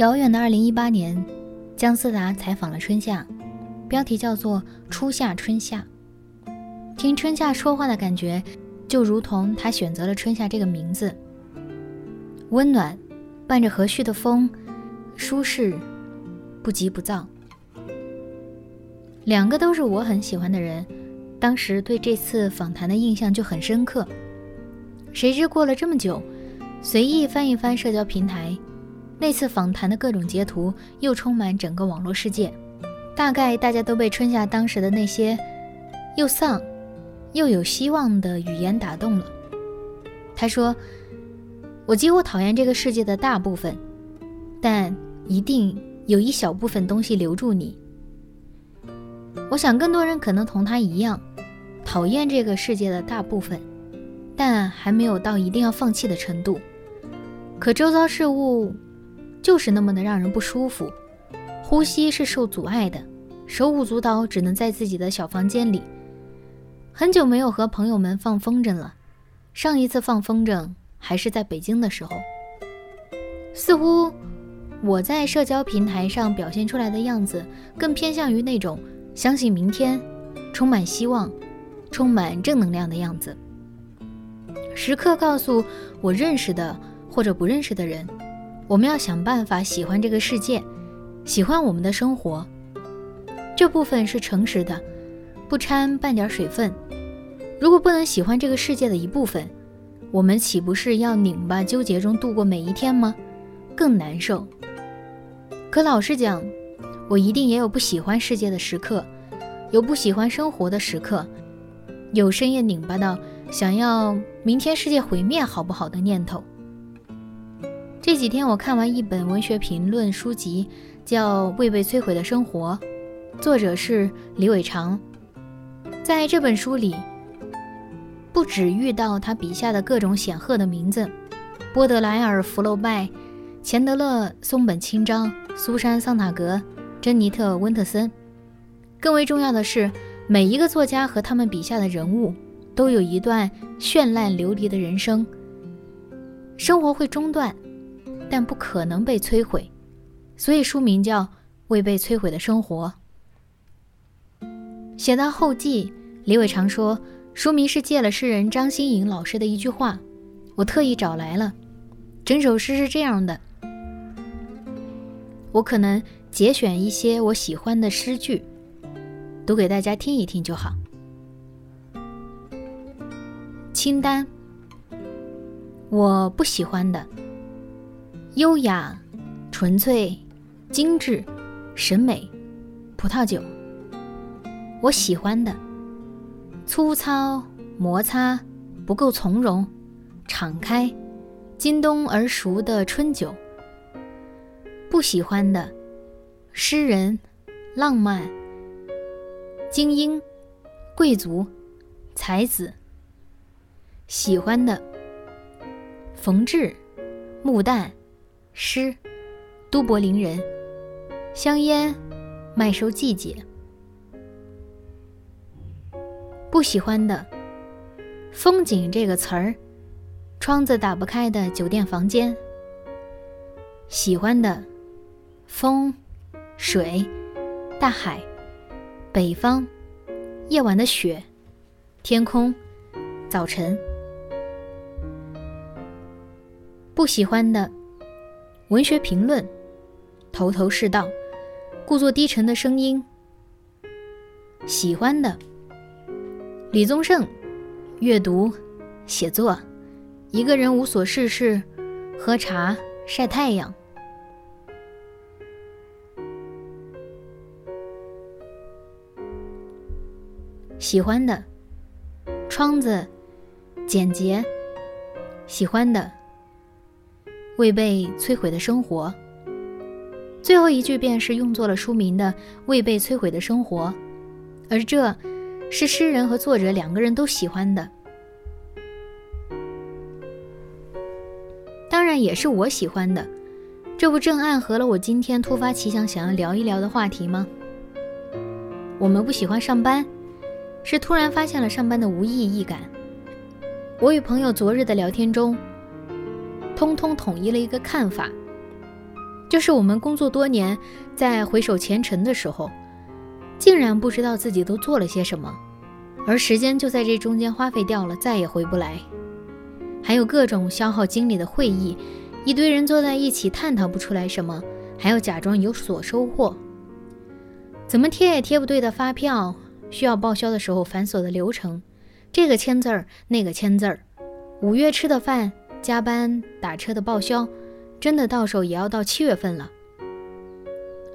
遥远的二零一八年，姜思达采访了春夏，标题叫做《初夏春夏》。听春夏说话的感觉，就如同他选择了春夏这个名字，温暖，伴着和煦的风，舒适，不急不躁。两个都是我很喜欢的人，当时对这次访谈的印象就很深刻。谁知过了这么久，随意翻一翻社交平台。那次访谈的各种截图又充满整个网络世界，大概大家都被春夏当时的那些又丧又有希望的语言打动了。他说：“我几乎讨厌这个世界的大部分，但一定有一小部分东西留住你。”我想更多人可能同他一样，讨厌这个世界的大部分，但还没有到一定要放弃的程度。可周遭事物。就是那么的让人不舒服，呼吸是受阻碍的，手舞足蹈，只能在自己的小房间里。很久没有和朋友们放风筝了，上一次放风筝还是在北京的时候。似乎我在社交平台上表现出来的样子，更偏向于那种相信明天、充满希望、充满正能量的样子，时刻告诉我认识的或者不认识的人。我们要想办法喜欢这个世界，喜欢我们的生活。这部分是诚实的，不掺半点水分。如果不能喜欢这个世界的一部分，我们岂不是要拧巴纠结中度过每一天吗？更难受。可老实讲，我一定也有不喜欢世界的时刻，有不喜欢生活的时刻，有深夜拧巴到想要明天世界毁灭好不好的念头。这几天我看完一本文学评论书籍，叫《未被摧毁的生活》，作者是李伟长。在这本书里，不止遇到他笔下的各种显赫的名字，波德莱尔、福楼拜、钱德勒、松本清张、苏珊·桑塔格、珍妮特·温特森，更为重要的是，每一个作家和他们笔下的人物，都有一段绚烂流离的人生。生活会中断。但不可能被摧毁，所以书名叫《未被摧毁的生活》。写到后记，李伟常说，书名是借了诗人张新颖老师的一句话，我特意找来了。整首诗是这样的，我可能节选一些我喜欢的诗句，读给大家听一听就好。清单，我不喜欢的。优雅、纯粹、精致、审美，葡萄酒。我喜欢的，粗糙、摩擦、不够从容、敞开、今冬而熟的春酒。不喜欢的，诗人、浪漫、精英、贵族、才子。喜欢的，缝制、木旦。诗，都柏林人，香烟，麦收季节。不喜欢的，风景这个词儿，窗子打不开的酒店房间。喜欢的，风，水，大海，北方，夜晚的雪，天空，早晨。不喜欢的。文学评论，头头是道，故作低沉的声音。喜欢的，李宗盛，阅读，写作，一个人无所事事，喝茶，晒太阳。喜欢的；窗子，简洁，喜欢的；未被摧毁的生活。最后一句便是用作了书名的“未被摧毁的生活”，而这是诗人和作者两个人都喜欢的，当然也是我喜欢的。这不正暗合了我今天突发奇想想要聊一聊的话题吗？我们不喜欢上班，是突然发现了上班的无意义感。我与朋友昨日的聊天中，通通统一了一个看法。就是我们工作多年，在回首前尘的时候，竟然不知道自己都做了些什么，而时间就在这中间花费掉了，再也回不来。还有各种消耗精力的会议，一堆人坐在一起探讨不出来什么，还要假装有所收获。怎么贴也贴不对的发票，需要报销的时候繁琐的流程，这个签字儿，那个签字儿，五月吃的饭，加班打车的报销。真的到手也要到七月份了，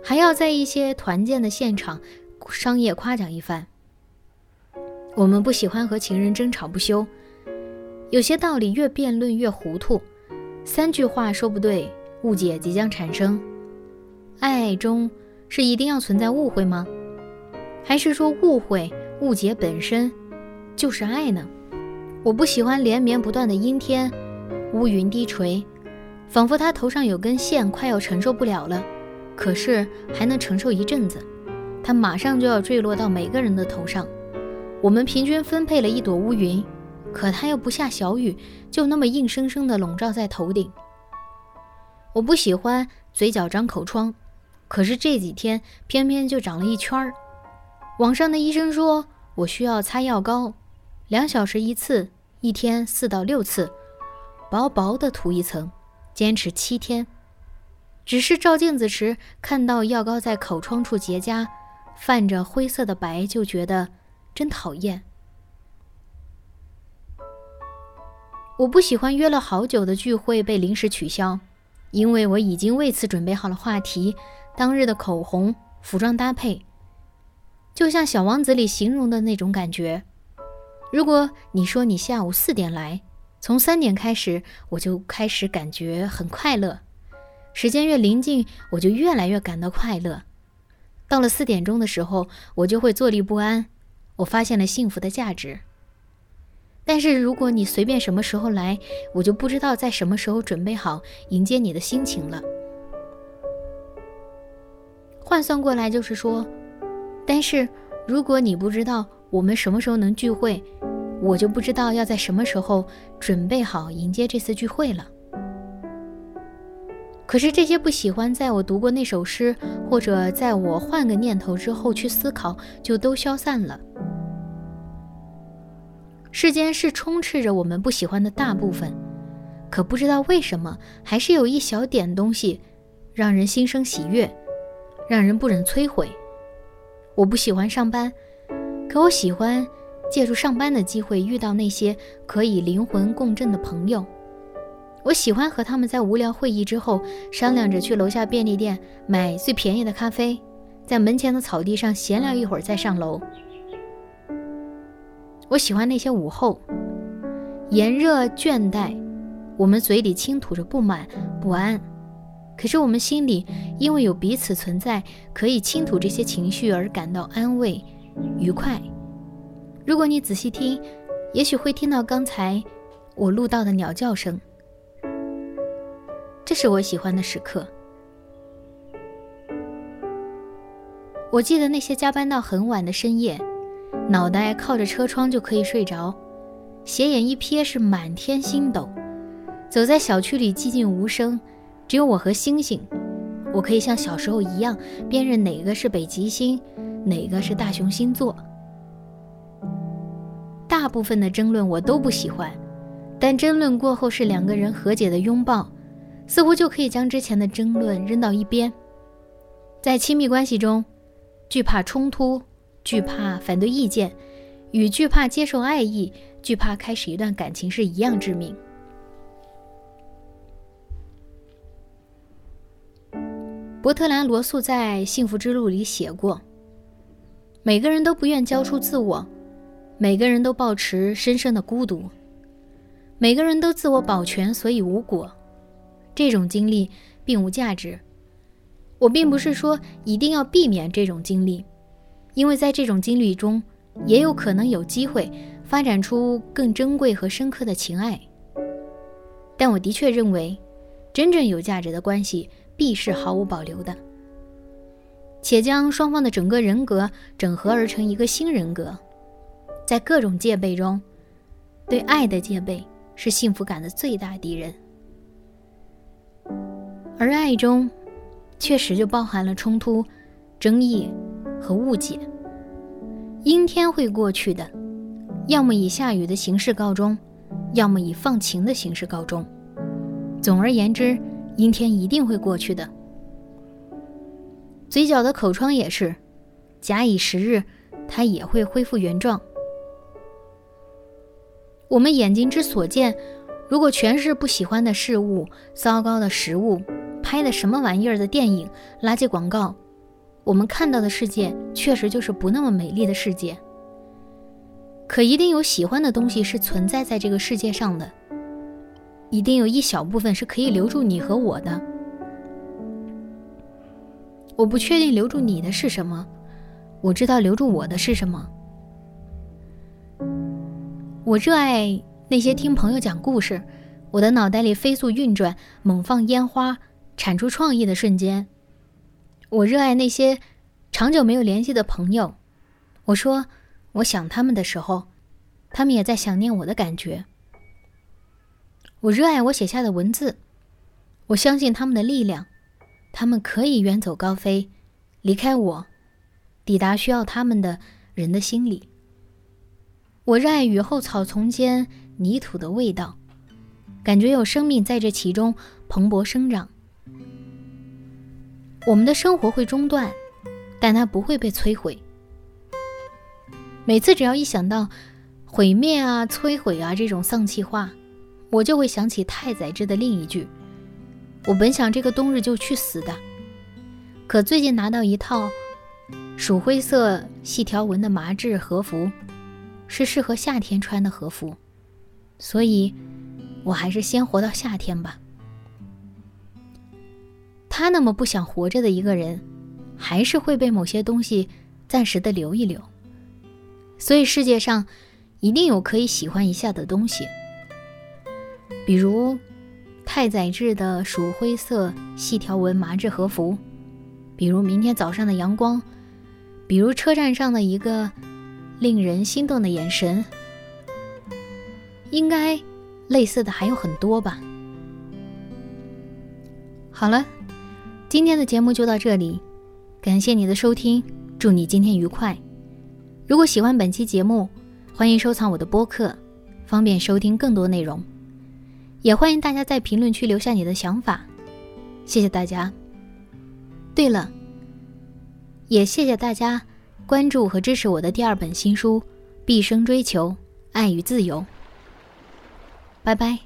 还要在一些团建的现场商业夸奖一番。我们不喜欢和情人争吵不休，有些道理越辩论越糊涂，三句话说不对，误解即将产生。爱中是一定要存在误会吗？还是说误会、误解本身就是爱呢？我不喜欢连绵不断的阴天，乌云低垂。仿佛他头上有根线，快要承受不了了，可是还能承受一阵子。他马上就要坠落到每个人的头上。我们平均分配了一朵乌云，可它又不下小雨，就那么硬生生地笼罩在头顶。我不喜欢嘴角长口疮，可是这几天偏偏就长了一圈儿。网上的医生说我需要擦药膏，两小时一次，一天四到六次，薄薄的涂一层。坚持七天，只是照镜子时看到药膏在口疮处结痂，泛着灰色的白，就觉得真讨厌。我不喜欢约了好久的聚会被临时取消，因为我已经为此准备好了话题，当日的口红、服装搭配，就像《小王子》里形容的那种感觉。如果你说你下午四点来。从三点开始，我就开始感觉很快乐。时间越临近，我就越来越感到快乐。到了四点钟的时候，我就会坐立不安。我发现了幸福的价值。但是如果你随便什么时候来，我就不知道在什么时候准备好迎接你的心情了。换算过来就是说，但是如果你不知道我们什么时候能聚会。我就不知道要在什么时候准备好迎接这次聚会了。可是这些不喜欢在我读过那首诗，或者在我换个念头之后去思考，就都消散了。世间是充斥着我们不喜欢的大部分，可不知道为什么，还是有一小点东西，让人心生喜悦，让人不忍摧毁。我不喜欢上班，可我喜欢。借助上班的机会遇到那些可以灵魂共振的朋友，我喜欢和他们在无聊会议之后商量着去楼下便利店买最便宜的咖啡，在门前的草地上闲聊一会儿再上楼。我喜欢那些午后，炎热倦怠，我们嘴里倾吐着不满不安，可是我们心里因为有彼此存在，可以倾吐这些情绪而感到安慰、愉快。如果你仔细听，也许会听到刚才我录到的鸟叫声。这是我喜欢的时刻。我记得那些加班到很晚的深夜，脑袋靠着车窗就可以睡着，斜眼一瞥是满天星斗。走在小区里寂静无声，只有我和星星。我可以像小时候一样辨认哪个是北极星，哪个是大熊星座。大部分的争论我都不喜欢，但争论过后是两个人和解的拥抱，似乎就可以将之前的争论扔到一边。在亲密关系中，惧怕冲突，惧怕反对意见，与惧怕接受爱意，惧怕开始一段感情是一样致命。伯特兰·罗素在《幸福之路》里写过：“每个人都不愿交出自我。”每个人都抱持深深的孤独，每个人都自我保全，所以无果。这种经历并无价值。我并不是说一定要避免这种经历，因为在这种经历中，也有可能有机会发展出更珍贵和深刻的情爱。但我的确认为，真正有价值的关系必是毫无保留的，且将双方的整个人格整合而成一个新人格。在各种戒备中，对爱的戒备是幸福感的最大敌人。而爱中，确实就包含了冲突、争议和误解。阴天会过去的，要么以下雨的形式告终，要么以放晴的形式告终。总而言之，阴天一定会过去的。嘴角的口疮也是，假以时日，它也会恢复原状。我们眼睛之所见，如果全是不喜欢的事物、糟糕的食物、拍的什么玩意儿的电影、垃圾广告，我们看到的世界确实就是不那么美丽的世界。可一定有喜欢的东西是存在在这个世界上的，一定有一小部分是可以留住你和我的。我不确定留住你的是什么，我知道留住我的是什么。我热爱那些听朋友讲故事，我的脑袋里飞速运转、猛放烟花、产出创意的瞬间。我热爱那些长久没有联系的朋友，我说我想他们的时候，他们也在想念我的感觉。我热爱我写下的文字，我相信他们的力量，他们可以远走高飞，离开我，抵达需要他们的人的心里。我热爱雨后草丛间泥土的味道，感觉有生命在这其中蓬勃生长。我们的生活会中断，但它不会被摧毁。每次只要一想到毁灭啊、摧毁啊这种丧气话，我就会想起太宰治的另一句：“我本想这个冬日就去死的，可最近拿到一套鼠灰色细条纹的麻质和服。”是适合夏天穿的和服，所以，我还是先活到夏天吧。他那么不想活着的一个人，还是会被某些东西暂时的留一留。所以世界上一定有可以喜欢一下的东西，比如太宰治的鼠灰色细条纹麻质和服，比如明天早上的阳光，比如车站上的一个。令人心动的眼神，应该类似的还有很多吧。好了，今天的节目就到这里，感谢你的收听，祝你今天愉快。如果喜欢本期节目，欢迎收藏我的播客，方便收听更多内容。也欢迎大家在评论区留下你的想法，谢谢大家。对了，也谢谢大家。关注和支持我的第二本新书《毕生追求爱与自由》。拜拜。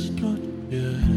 just not yet.